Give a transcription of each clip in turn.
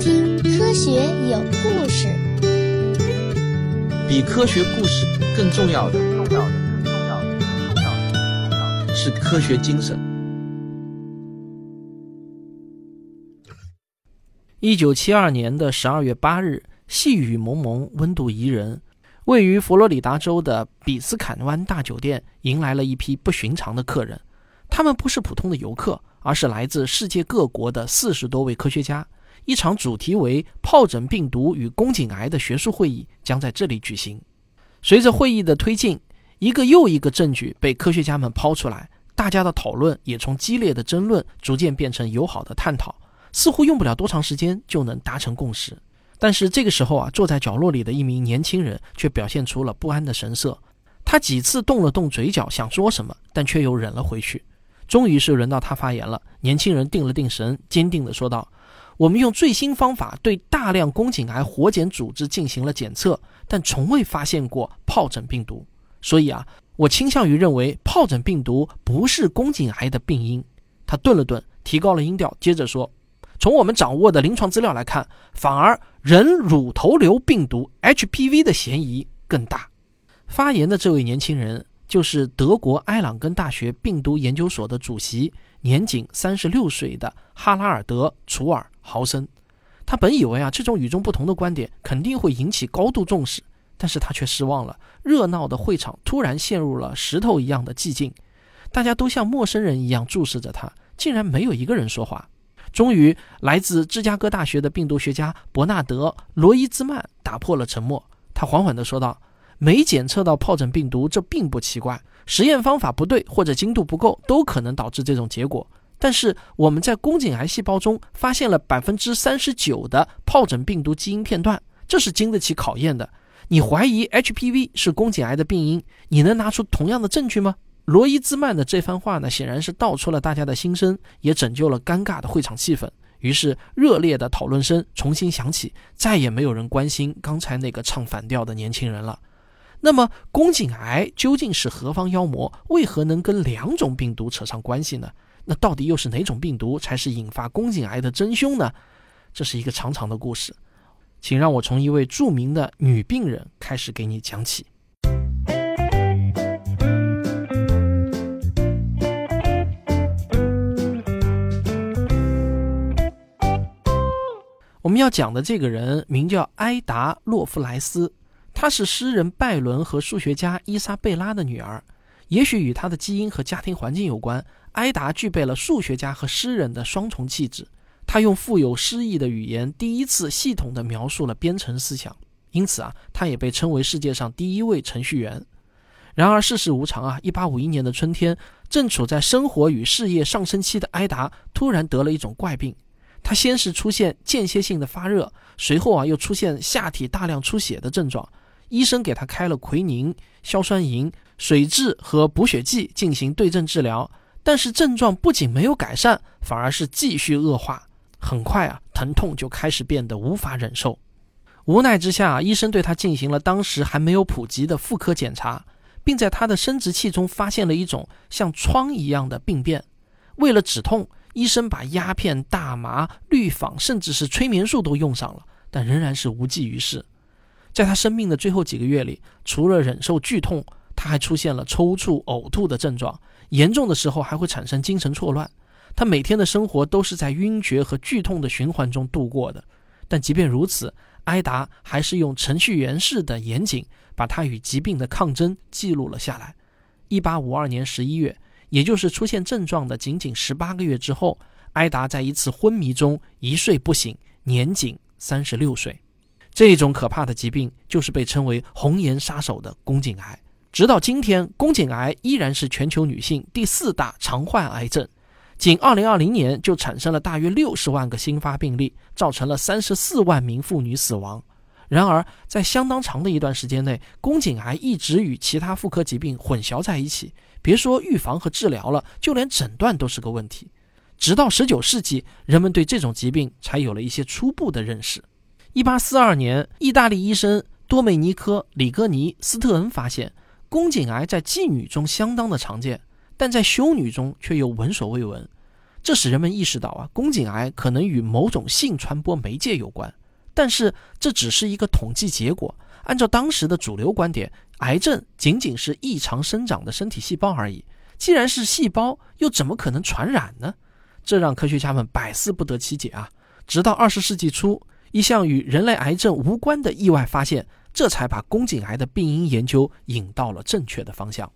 听科学有故事。比科学故事更重要的，重要的，更重要的，更重要的，更重要的是科学精神。一九七二年的十二月八日，细雨蒙蒙，温度宜人。位于佛罗里达州的比斯坎湾大酒店迎来了一批不寻常的客人。他们不是普通的游客，而是来自世界各国的四十多位科学家。一场主题为“疱疹病毒与宫颈癌”的学术会议将在这里举行。随着会议的推进，一个又一个证据被科学家们抛出来，大家的讨论也从激烈的争论逐渐变成友好的探讨。似乎用不了多长时间就能达成共识。但是这个时候啊，坐在角落里的一名年轻人却表现出了不安的神色。他几次动了动嘴角，想说什么，但却又忍了回去。终于是轮到他发言了。年轻人定了定神，坚定地说道：“我们用最新方法对大量宫颈癌活检组织进行了检测，但从未发现过疱疹病毒。所以啊，我倾向于认为疱疹病毒不是宫颈癌的病因。”他顿了顿，提高了音调，接着说：“从我们掌握的临床资料来看，反而人乳头瘤病毒 HPV 的嫌疑更大。”发言的这位年轻人。就是德国埃朗根大学病毒研究所的主席，年仅三十六岁的哈拉尔德·楚尔豪森。他本以为啊，这种与众不同的观点肯定会引起高度重视，但是他却失望了。热闹的会场突然陷入了石头一样的寂静，大家都像陌生人一样注视着他，竟然没有一个人说话。终于，来自芝加哥大学的病毒学家伯纳德·罗伊兹曼打破了沉默，他缓缓地说道。没检测到疱疹病毒，这并不奇怪。实验方法不对或者精度不够，都可能导致这种结果。但是我们在宫颈癌细胞中发现了百分之三十九的疱疹病毒基因片段，这是经得起考验的。你怀疑 HPV 是宫颈癌的病因，你能拿出同样的证据吗？罗伊兹曼的这番话呢，显然是道出了大家的心声，也拯救了尴尬的会场气氛。于是热烈的讨论声重新响起，再也没有人关心刚才那个唱反调的年轻人了。那么，宫颈癌究竟是何方妖魔？为何能跟两种病毒扯上关系呢？那到底又是哪种病毒才是引发宫颈癌的真凶呢？这是一个长长的故事，请让我从一位著名的女病人开始给你讲起。我们要讲的这个人名叫埃达·洛夫莱斯。她是诗人拜伦和数学家伊莎贝拉的女儿，也许与她的基因和家庭环境有关。埃达具备了数学家和诗人的双重气质，她用富有诗意的语言，第一次系统地描述了编程思想，因此啊，她也被称为世界上第一位程序员。然而世事无常啊，一八五一年的春天，正处在生活与事业上升期的埃达突然得了一种怪病，她先是出现间歇性的发热，随后啊又出现下体大量出血的症状。医生给他开了奎宁、硝酸银、水蛭和补血剂进行对症治疗，但是症状不仅没有改善，反而是继续恶化。很快啊，疼痛就开始变得无法忍受。无奈之下，医生对他进行了当时还没有普及的妇科检查，并在他的生殖器中发现了一种像疮一样的病变。为了止痛，医生把鸦片、大麻、氯仿，甚至是催眠术都用上了，但仍然是无济于事。在他生命的最后几个月里，除了忍受剧痛，他还出现了抽搐、呕吐的症状，严重的时候还会产生精神错乱。他每天的生活都是在晕厥和剧痛的循环中度过的。但即便如此，埃达还是用程序员式的严谨，把他与疾病的抗争记录了下来。一八五二年十一月，也就是出现症状的仅仅十八个月之后，埃达在一次昏迷中一睡不醒，年仅三十六岁。这种可怕的疾病就是被称为“红颜杀手”的宫颈癌。直到今天，宫颈癌依然是全球女性第四大常患癌症。仅2020年就产生了大约60万个新发病例，造成了34万名妇女死亡。然而，在相当长的一段时间内，宫颈癌一直与其他妇科疾病混淆在一起。别说预防和治疗了，就连诊断都是个问题。直到19世纪，人们对这种疾病才有了一些初步的认识。一八四二年，意大利医生多梅尼科·里戈尼斯特恩发现，宫颈癌在妓女中相当的常见，但在修女中却又闻所未闻。这使人们意识到啊，宫颈癌可能与某种性传播媒介有关。但是这只是一个统计结果。按照当时的主流观点，癌症仅仅是异常生长的身体细胞而已。既然是细胞，又怎么可能传染呢？这让科学家们百思不得其解啊！直到二十世纪初，一项与人类癌症无关的意外发现，这才把宫颈癌的病因研究引到了正确的方向。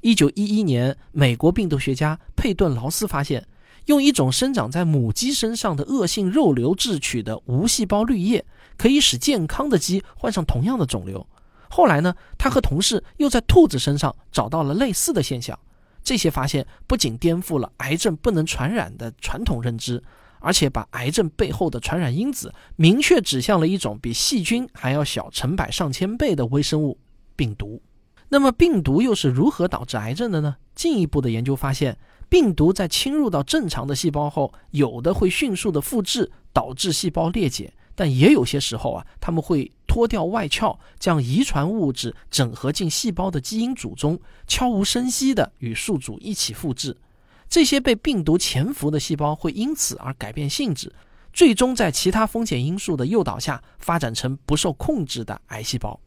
一九一一年，美国病毒学家佩顿劳斯发现。用一种生长在母鸡身上的恶性肉瘤制取的无细胞滤液，可以使健康的鸡患上同样的肿瘤。后来呢，他和同事又在兔子身上找到了类似的现象。这些发现不仅颠覆了癌症不能传染的传统认知，而且把癌症背后的传染因子明确指向了一种比细菌还要小成百上千倍的微生物——病毒。那么，病毒又是如何导致癌症的呢？进一步的研究发现。病毒在侵入到正常的细胞后，有的会迅速的复制，导致细胞裂解；但也有些时候啊，他们会脱掉外壳，将遗传物质整合进细胞的基因组中，悄无声息的与宿主一起复制。这些被病毒潜伏的细胞会因此而改变性质，最终在其他风险因素的诱导下，发展成不受控制的癌细胞。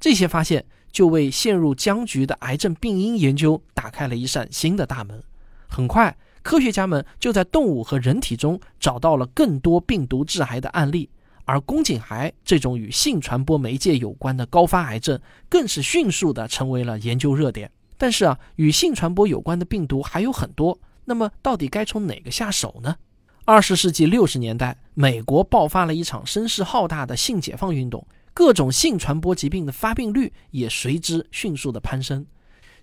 这些发现就为陷入僵局的癌症病因研究打开了一扇新的大门。很快，科学家们就在动物和人体中找到了更多病毒致癌的案例，而宫颈癌这种与性传播媒介有关的高发癌症，更是迅速地成为了研究热点。但是啊，与性传播有关的病毒还有很多，那么到底该从哪个下手呢？二十世纪六十年代，美国爆发了一场声势浩大的性解放运动，各种性传播疾病的发病率也随之迅速的攀升。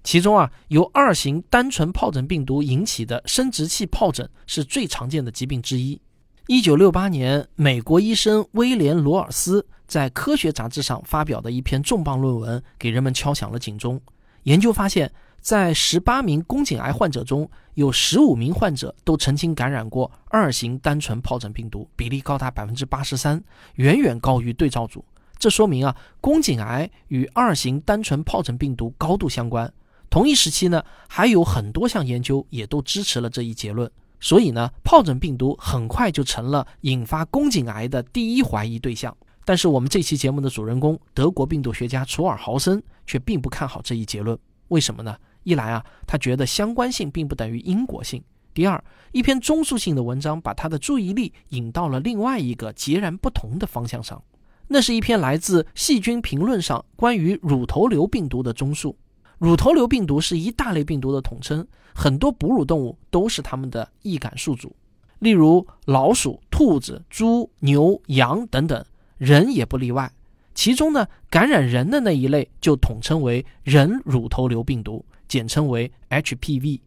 其中啊，由二型单纯疱疹病毒引起的生殖器疱疹是最常见的疾病之一。一九六八年，美国医生威廉·罗尔斯在《科学》杂志上发表的一篇重磅论文，给人们敲响了警钟。研究发现，在十八名宫颈癌患者中，有十五名患者都曾经感染过二型单纯疱疹病毒，比例高达百分之八十三，远远高于对照组。这说明啊，宫颈癌与二型单纯疱疹病毒高度相关。同一时期呢，还有很多项研究也都支持了这一结论。所以呢，疱疹病毒很快就成了引发宫颈癌的第一怀疑对象。但是我们这期节目的主人公德国病毒学家楚尔豪森却并不看好这一结论。为什么呢？一来啊，他觉得相关性并不等于因果性；第二，一篇综述性的文章把他的注意力引到了另外一个截然不同的方向上。那是一篇来自《细菌评论》上关于乳头瘤病毒的综述。乳头瘤病毒是一大类病毒的统称，很多哺乳动物都是它们的易感宿主，例如老鼠、兔子、猪、牛、羊等等，人也不例外。其中呢，感染人的那一类就统称为人乳头瘤病毒，简称为 HPV。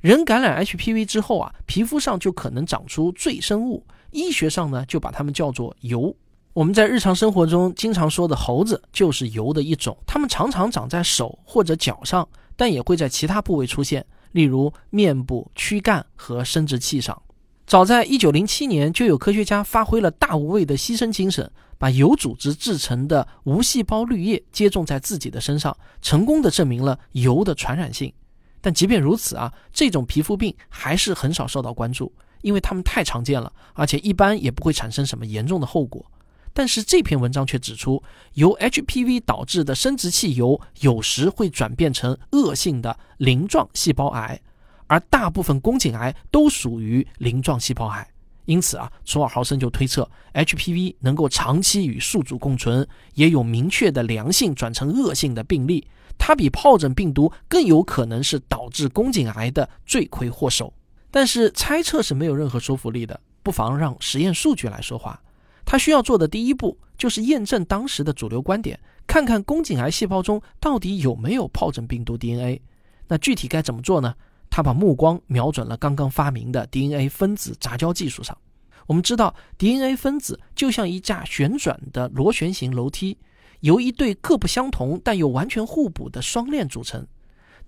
人感染 HPV 之后啊，皮肤上就可能长出赘生物，医学上呢就把它们叫做疣。我们在日常生活中经常说的猴子就是疣的一种，它们常常长在手或者脚上，但也会在其他部位出现，例如面部、躯干和生殖器上。早在1907年，就有科学家发挥了大无畏的牺牲精神，把疣组织制成的无细胞滤液接种在自己的身上，成功的证明了疣的传染性。但即便如此啊，这种皮肤病还是很少受到关注，因为它们太常见了，而且一般也不会产生什么严重的后果。但是这篇文章却指出，由 HPV 导致的生殖器疣有时会转变成恶性的鳞状细胞癌，而大部分宫颈癌都属于鳞状细胞癌。因此啊，楚尔豪森就推测，HPV 能够长期与宿主共存，也有明确的良性转成恶性的病例。它比疱疹病毒更有可能是导致宫颈癌的罪魁祸首。但是猜测是没有任何说服力的，不妨让实验数据来说话。他需要做的第一步就是验证当时的主流观点，看看宫颈癌细胞中到底有没有疱疹病毒 DNA。那具体该怎么做呢？他把目光瞄准了刚刚发明的 DNA 分子杂交技术上。我们知道，DNA 分子就像一架旋转的螺旋形楼梯，由一对各不相同但又完全互补的双链组成。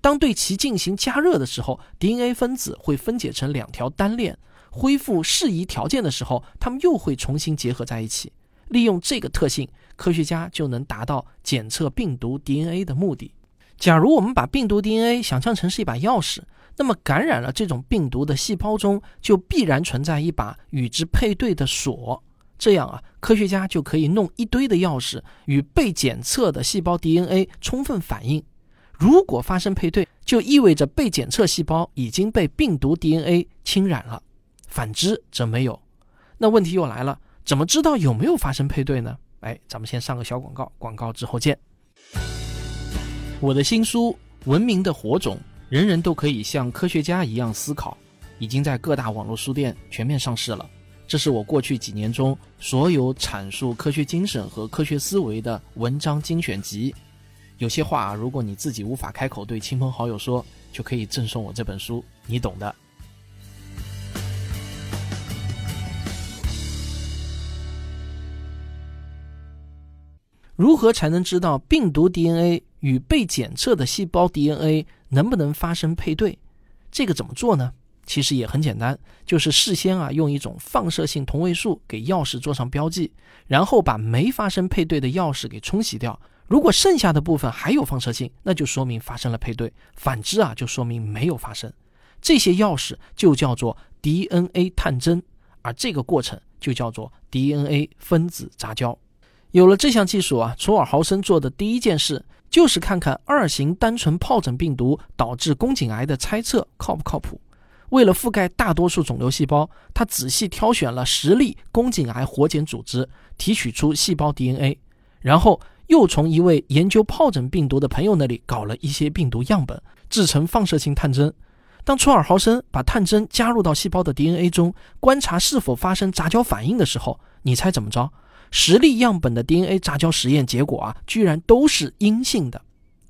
当对其进行加热的时候，DNA 分子会分解成两条单链。恢复适宜条件的时候，它们又会重新结合在一起。利用这个特性，科学家就能达到检测病毒 DNA 的目的。假如我们把病毒 DNA 想象成是一把钥匙，那么感染了这种病毒的细胞中就必然存在一把与之配对的锁。这样啊，科学家就可以弄一堆的钥匙与被检测的细胞 DNA 充分反应。如果发生配对，就意味着被检测细胞已经被病毒 DNA 侵染了；反之则没有。那问题又来了，怎么知道有没有发生配对呢？哎，咱们先上个小广告，广告之后见。我的新书《文明的火种》，人人都可以像科学家一样思考，已经在各大网络书店全面上市了。这是我过去几年中所有阐述科学精神和科学思维的文章精选集。有些话，如果你自己无法开口对亲朋好友说，就可以赠送我这本书，你懂的。如何才能知道病毒 DNA 与被检测的细胞 DNA 能不能发生配对？这个怎么做呢？其实也很简单，就是事先啊用一种放射性同位素给钥匙做上标记，然后把没发生配对的钥匙给冲洗掉。如果剩下的部分还有放射性，那就说明发生了配对；反之啊，就说明没有发生。这些钥匙就叫做 DNA 探针，而这个过程就叫做 DNA 分子杂交。有了这项技术啊，楚尔豪森做的第一件事就是看看二型单纯疱疹病毒导致宫颈癌的猜测靠不靠谱。为了覆盖大多数肿瘤细胞，他仔细挑选了十例宫颈癌活检组织，提取出细胞 DNA，然后又从一位研究疱疹病毒的朋友那里搞了一些病毒样本，制成放射性探针。当初尔豪森把探针加入到细胞的 DNA 中，观察是否发生杂交反应的时候，你猜怎么着？十例样本的 DNA 杂交实验结果啊，居然都是阴性的。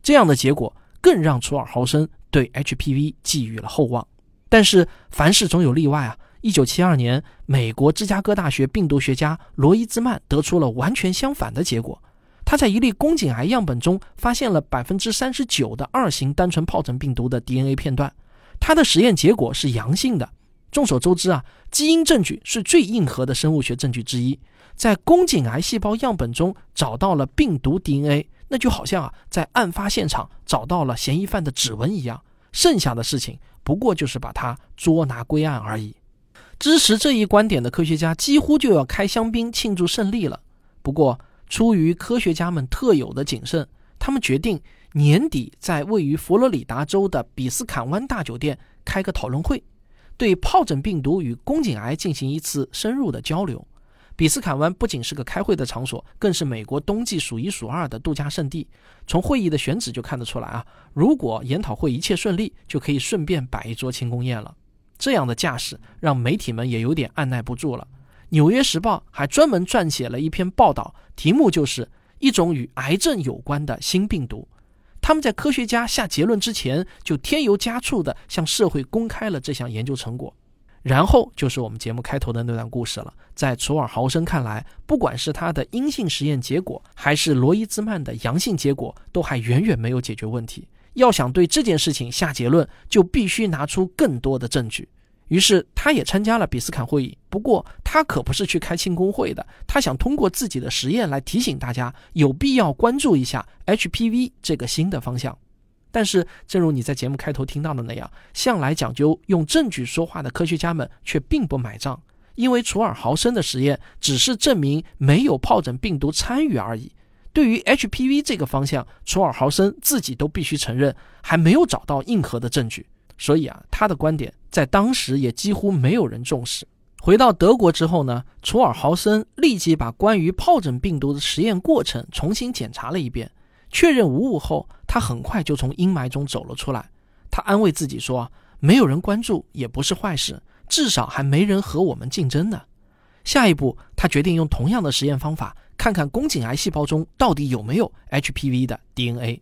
这样的结果更让楚尔豪森对 HPV 寄予了厚望。但是凡事总有例外啊！一九七二年，美国芝加哥大学病毒学家罗伊兹曼得出了完全相反的结果。他在一例宫颈癌样本中发现了百分之三十九的二型单纯疱疹病毒的 DNA 片段，他的实验结果是阳性的。众所周知啊，基因证据是最硬核的生物学证据之一。在宫颈癌细胞样本中找到了病毒 DNA，那就好像啊，在案发现场找到了嫌疑犯的指纹一样。剩下的事情不过就是把它捉拿归案而已。支持这一观点的科学家几乎就要开香槟庆祝胜利了。不过，出于科学家们特有的谨慎，他们决定年底在位于佛罗里达州的比斯坎湾大酒店开个讨论会，对疱疹病毒与宫颈癌进行一次深入的交流。比斯坎湾不仅是个开会的场所，更是美国冬季数一数二的度假胜地。从会议的选址就看得出来啊，如果研讨会一切顺利，就可以顺便摆一桌庆功宴了。这样的架势让媒体们也有点按耐不住了。《纽约时报》还专门撰写了一篇报道，题目就是一种与癌症有关的新病毒。他们在科学家下结论之前，就添油加醋地向社会公开了这项研究成果。然后就是我们节目开头的那段故事了。在楚尔豪森看来，不管是他的阴性实验结果，还是罗伊兹曼的阳性结果，都还远远没有解决问题。要想对这件事情下结论，就必须拿出更多的证据。于是，他也参加了比斯坎会议。不过，他可不是去开庆功会的，他想通过自己的实验来提醒大家，有必要关注一下 HPV 这个新的方向。但是，正如你在节目开头听到的那样，向来讲究用证据说话的科学家们却并不买账，因为楚尔豪森的实验只是证明没有疱疹病毒参与而已。对于 HPV 这个方向，楚尔豪森自己都必须承认还没有找到硬核的证据，所以啊，他的观点在当时也几乎没有人重视。回到德国之后呢，楚尔豪森立即把关于疱疹病毒的实验过程重新检查了一遍。确认无误后，他很快就从阴霾中走了出来。他安慰自己说：“没有人关注也不是坏事，至少还没人和我们竞争呢。”下一步，他决定用同样的实验方法，看看宫颈癌细胞中到底有没有 HPV 的 DNA。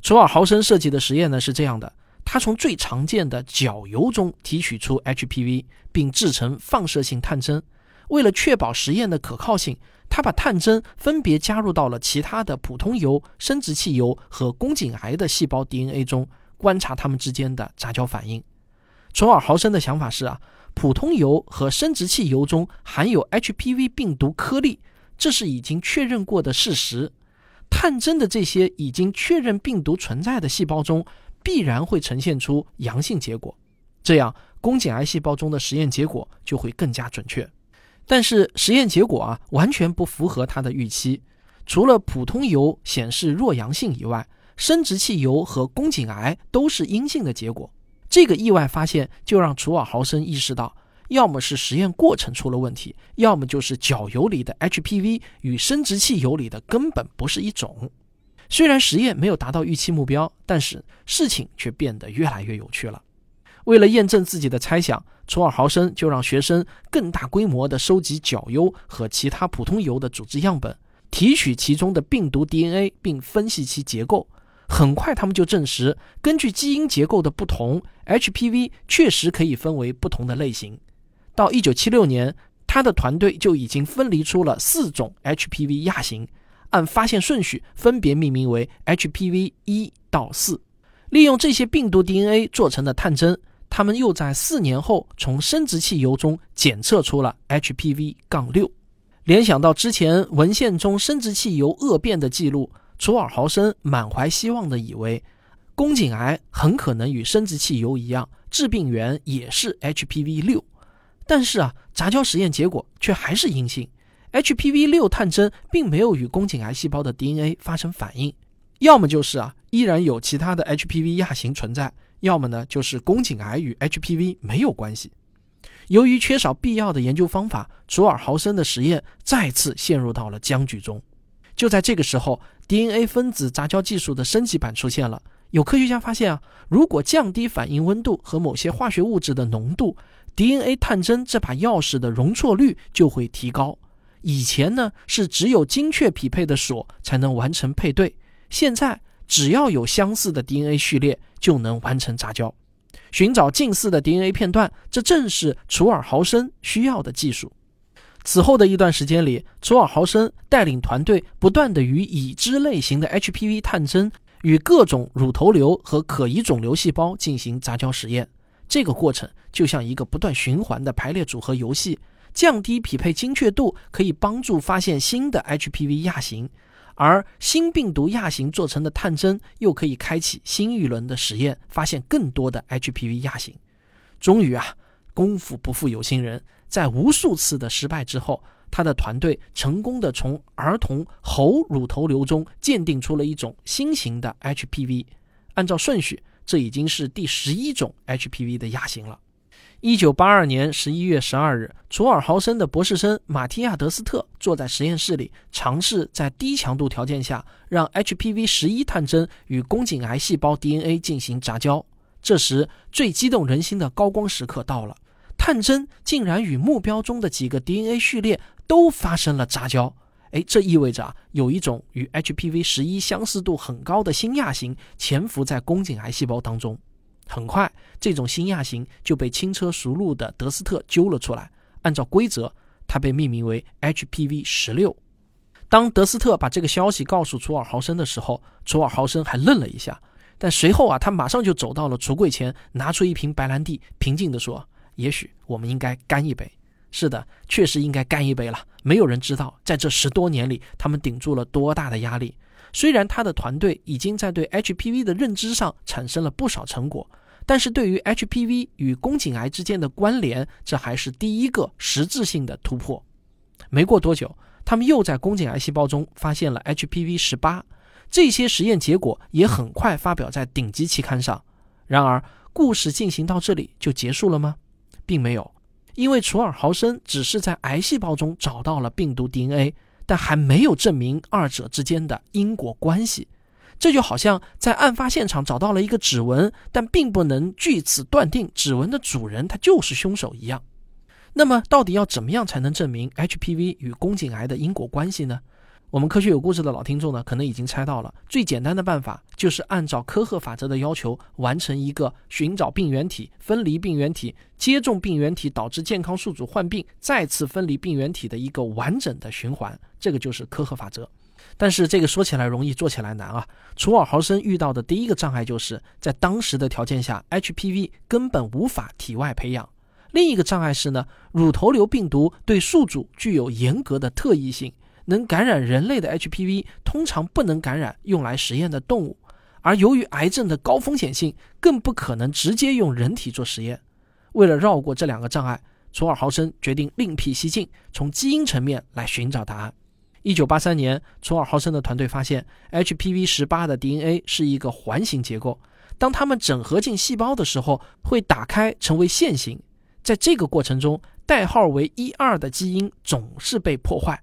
卓尔豪森设计的实验呢是这样的：他从最常见的角油中提取出 HPV，并制成放射性探针。为了确保实验的可靠性。他把探针分别加入到了其他的普通油、生殖器油和宫颈癌的细胞 DNA 中，观察它们之间的杂交反应。楚尔豪森的想法是啊，普通油和生殖器油中含有 HPV 病毒颗粒，这是已经确认过的事实。探针的这些已经确认病毒存在的细胞中，必然会呈现出阳性结果，这样宫颈癌细胞中的实验结果就会更加准确。但是实验结果啊，完全不符合他的预期。除了普通疣显示弱阳性以外，生殖器疣和宫颈癌都是阴性的结果。这个意外发现就让楚尔豪森意识到，要么是实验过程出了问题，要么就是角疣里的 HPV 与生殖器疣里的根本不是一种。虽然实验没有达到预期目标，但是事情却变得越来越有趣了。为了验证自己的猜想，楚尔豪森就让学生更大规模地收集角疣和其他普通疣的组织样本。提取其中的病毒 DNA 并分析其结构，很快他们就证实，根据基因结构的不同，HPV 确实可以分为不同的类型。到1976年，他的团队就已经分离出了四种 HPV 亚型，按发现顺序分别命名为 HPV 一到四。利用这些病毒 DNA 做成的探针，他们又在四年后从生殖器疣中检测出了 HPV 杠六。联想到之前文献中生殖器疣恶变的记录，楚尔豪森满怀希望地以为，宫颈癌很可能与生殖器疣一样，致病源也是 HPV 六。但是啊，杂交实验结果却还是阴性，HPV 六探针并没有与宫颈癌细胞的 DNA 发生反应。要么就是啊，依然有其他的 HPV 亚型存在；要么呢，就是宫颈癌与 HPV 没有关系。由于缺少必要的研究方法，卓尔豪森的实验再次陷入到了僵局中。就在这个时候，DNA 分子杂交技术的升级版出现了。有科学家发现啊，如果降低反应温度和某些化学物质的浓度，DNA 探针这把钥匙的容错率就会提高。以前呢是只有精确匹配的锁才能完成配对，现在只要有相似的 DNA 序列就能完成杂交。寻找近似的 DNA 片段，这正是楚尔豪森需要的技术。此后的一段时间里，楚尔豪森带领团队不断地与已知类型的 HPV 探针与各种乳头瘤和可疑肿瘤细胞进行杂交实验。这个过程就像一个不断循环的排列组合游戏，降低匹配精确度可以帮助发现新的 HPV 亚型。而新病毒亚型做成的探针又可以开启新一轮的实验，发现更多的 HPV 亚型。终于啊，功夫不负有心人，在无数次的失败之后，他的团队成功的从儿童猴乳头瘤中鉴定出了一种新型的 HPV。按照顺序，这已经是第十一种 HPV 的亚型了。一九八二年十一月十二日，卓尔豪森的博士生马提亚·德斯特坐在实验室里，尝试在低强度条件下让 HPV 十一探针与宫颈癌细胞 DNA 进行杂交。这时，最激动人心的高光时刻到了，探针竟然与目标中的几个 DNA 序列都发生了杂交。哎，这意味着啊，有一种与 HPV 十一相似度很高的新亚型潜伏在宫颈癌细胞当中。很快，这种新亚型就被轻车熟路的德斯特揪了出来。按照规则，它被命名为 HPV 十六。当德斯特把这个消息告诉楚尔豪森的时候，楚尔豪森还愣了一下，但随后啊，他马上就走到了橱柜前，拿出一瓶白兰地，平静地说：“也许我们应该干一杯。”是的，确实应该干一杯了。没有人知道，在这十多年里，他们顶住了多大的压力。虽然他的团队已经在对 HPV 的认知上产生了不少成果，但是对于 HPV 与宫颈癌之间的关联，这还是第一个实质性的突破。没过多久，他们又在宫颈癌细胞中发现了 HPV 十八，这些实验结果也很快发表在顶级期刊上。然而，故事进行到这里就结束了吗？并没有，因为楚尔豪森只是在癌细胞中找到了病毒 DNA。但还没有证明二者之间的因果关系，这就好像在案发现场找到了一个指纹，但并不能据此断定指纹的主人他就是凶手一样。那么，到底要怎么样才能证明 HPV 与宫颈癌的因果关系呢？我们科学有故事的老听众呢，可能已经猜到了，最简单的办法就是按照科赫法则的要求，完成一个寻找病原体、分离病原体、接种病原体导致健康宿主患病、再次分离病原体的一个完整的循环。这个就是科赫法则。但是这个说起来容易，做起来难啊！楚尔豪森遇到的第一个障碍就是在当时的条件下，HPV 根本无法体外培养。另一个障碍是呢，乳头瘤病毒对宿主具有严格的特异性。能感染人类的 HPV 通常不能感染用来实验的动物，而由于癌症的高风险性，更不可能直接用人体做实验。为了绕过这两个障碍，楚尔豪森决定另辟蹊径，从基因层面来寻找答案。一九八三年，楚尔豪森的团队发现 HPV 十八的 DNA 是一个环形结构，当它们整合进细胞的时候，会打开成为线形。在这个过程中，代号为一二的基因总是被破坏，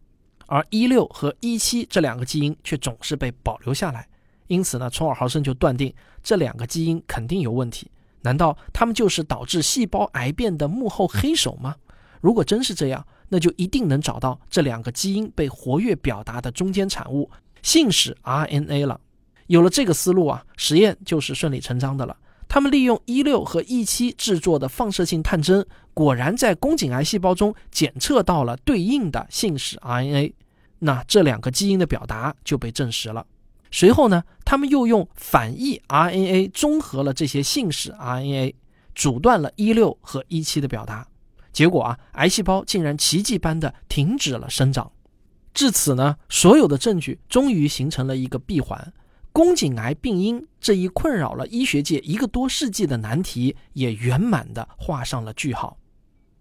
而一六和一七这两个基因却总是被保留下来。因此呢，从尔豪森就断定这两个基因肯定有问题。难道他们就是导致细胞癌变的幕后黑手吗？如果真是这样，那就一定能找到这两个基因被活跃表达的中间产物——信使 RNA 了。有了这个思路啊，实验就是顺理成章的了。他们利用一六和一七制作的放射性探针，果然在宫颈癌细胞中检测到了对应的信使 RNA。那这两个基因的表达就被证实了。随后呢，他们又用反义 RNA 中和了这些信使 RNA，阻断了一六和一七的表达。结果啊，癌细胞竟然奇迹般的停止了生长。至此呢，所有的证据终于形成了一个闭环，宫颈癌病因这一困扰了医学界一个多世纪的难题也圆满的画上了句号。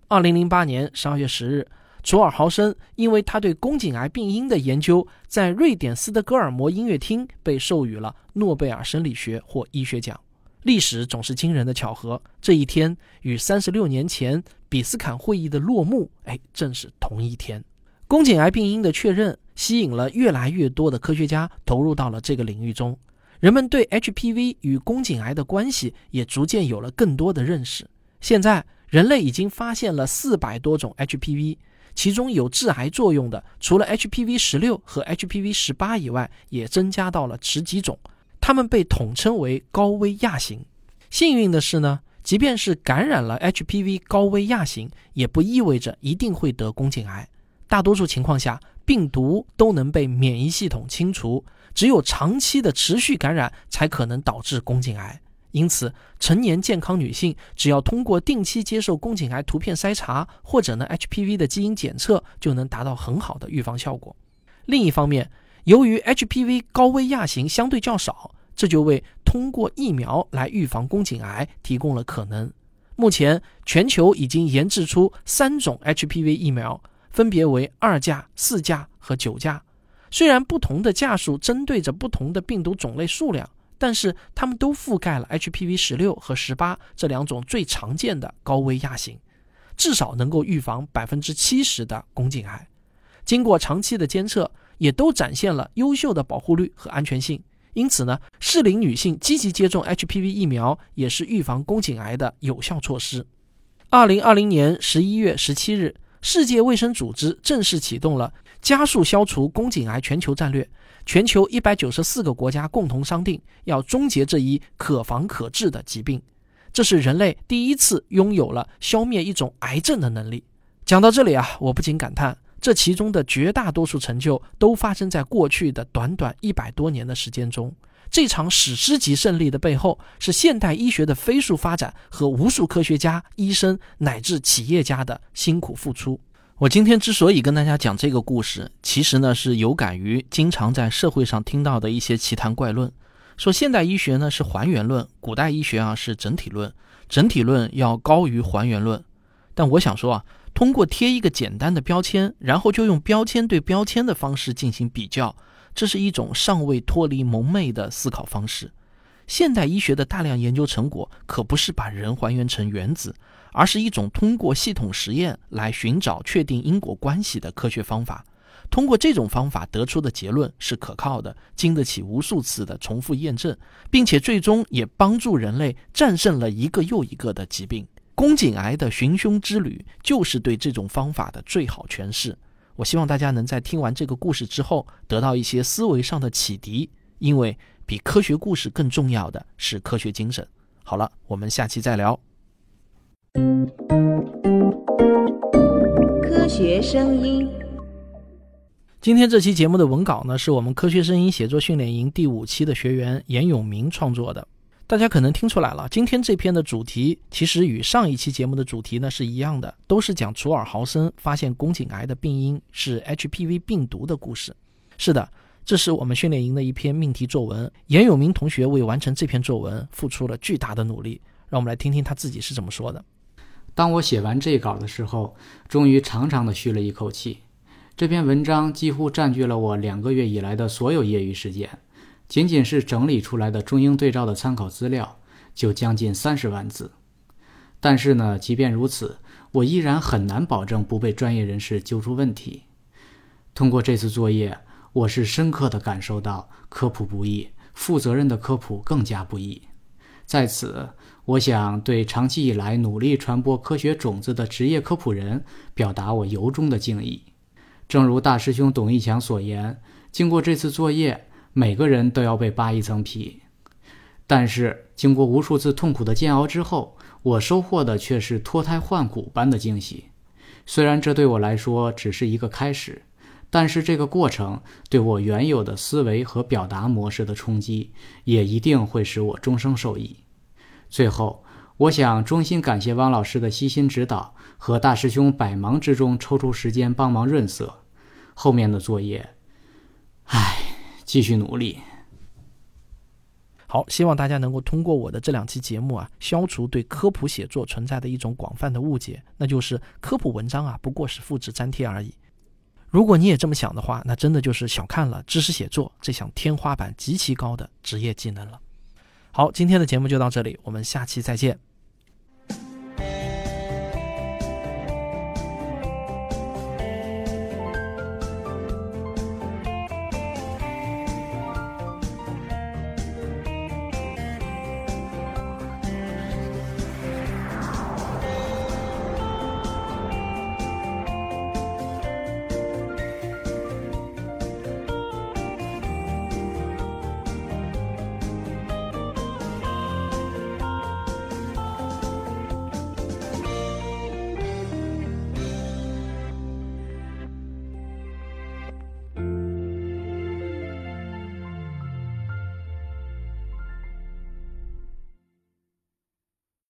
二零零八年十二月十日。楚尔豪森因为他对宫颈癌病因的研究，在瑞典斯德哥尔摩音乐厅被授予了诺贝尔生理学或医学奖。历史总是惊人的巧合，这一天与三十六年前比斯坎会议的落幕，哎，正是同一天。宫颈癌病因的确认，吸引了越来越多的科学家投入到了这个领域中。人们对 HPV 与宫颈癌的关系也逐渐有了更多的认识。现在，人类已经发现了四百多种 HPV。其中有致癌作用的，除了 HPV 十六和 HPV 十八以外，也增加到了十几种。它们被统称为高危亚型。幸运的是呢，即便是感染了 HPV 高危亚型，也不意味着一定会得宫颈癌。大多数情况下，病毒都能被免疫系统清除，只有长期的持续感染才可能导致宫颈癌。因此，成年健康女性只要通过定期接受宫颈癌图片筛查，或者呢 HPV 的基因检测，就能达到很好的预防效果。另一方面，由于 HPV 高危亚型相对较少，这就为通过疫苗来预防宫颈癌提供了可能。目前，全球已经研制出三种 HPV 疫苗，分别为二价、四价和九价。虽然不同的价数针对着不同的病毒种类数量。但是它们都覆盖了 HPV 十六和十八这两种最常见的高危亚型，至少能够预防百分之七十的宫颈癌。经过长期的监测，也都展现了优秀的保护率和安全性。因此呢，适龄女性积极接种 HPV 疫苗也是预防宫颈癌的有效措施。二零二零年十一月十七日，世界卫生组织正式启动了加速消除宫颈癌全球战略。全球一百九十四个国家共同商定，要终结这一可防可治的疾病。这是人类第一次拥有了消灭一种癌症的能力。讲到这里啊，我不禁感叹，这其中的绝大多数成就都发生在过去的短短一百多年的时间中。这场史诗级胜利的背后，是现代医学的飞速发展和无数科学家、医生乃至企业家的辛苦付出。我今天之所以跟大家讲这个故事，其实呢是有感于经常在社会上听到的一些奇谈怪论，说现代医学呢是还原论，古代医学啊是整体论，整体论要高于还原论。但我想说啊，通过贴一个简单的标签，然后就用标签对标签的方式进行比较，这是一种尚未脱离蒙昧的思考方式。现代医学的大量研究成果可不是把人还原成原子。而是一种通过系统实验来寻找确定因果关系的科学方法。通过这种方法得出的结论是可靠的，经得起无数次的重复验证，并且最终也帮助人类战胜了一个又一个的疾病。宫颈癌的寻凶之旅就是对这种方法的最好诠释。我希望大家能在听完这个故事之后得到一些思维上的启迪，因为比科学故事更重要的是科学精神。好了，我们下期再聊。科学声音。今天这期节目的文稿呢，是我们科学声音写作训练营第五期的学员严永明创作的。大家可能听出来了，今天这篇的主题其实与上一期节目的主题呢是一样的，都是讲楚尔豪森发现宫颈癌的病因是 HPV 病毒的故事。是的，这是我们训练营的一篇命题作文，严永明同学为完成这篇作文付出了巨大的努力。让我们来听听他自己是怎么说的。当我写完这稿的时候，终于长长的吁了一口气。这篇文章几乎占据了我两个月以来的所有业余时间，仅仅是整理出来的中英对照的参考资料就将近三十万字。但是呢，即便如此，我依然很难保证不被专业人士揪出问题。通过这次作业，我是深刻地感受到科普不易，负责任的科普更加不易。在此，我想对长期以来努力传播科学种子的职业科普人表达我由衷的敬意。正如大师兄董一强所言，经过这次作业，每个人都要被扒一层皮。但是，经过无数次痛苦的煎熬之后，我收获的却是脱胎换骨般的惊喜。虽然这对我来说只是一个开始，但是这个过程对我原有的思维和表达模式的冲击，也一定会使我终生受益。最后，我想衷心感谢汪老师的悉心指导和大师兄百忙之中抽出时间帮忙润色。后面的作业，唉，继续努力。好，希望大家能够通过我的这两期节目啊，消除对科普写作存在的一种广泛的误解，那就是科普文章啊不过是复制粘贴而已。如果你也这么想的话，那真的就是小看了知识写作这项天花板极其高的职业技能了。好，今天的节目就到这里，我们下期再见。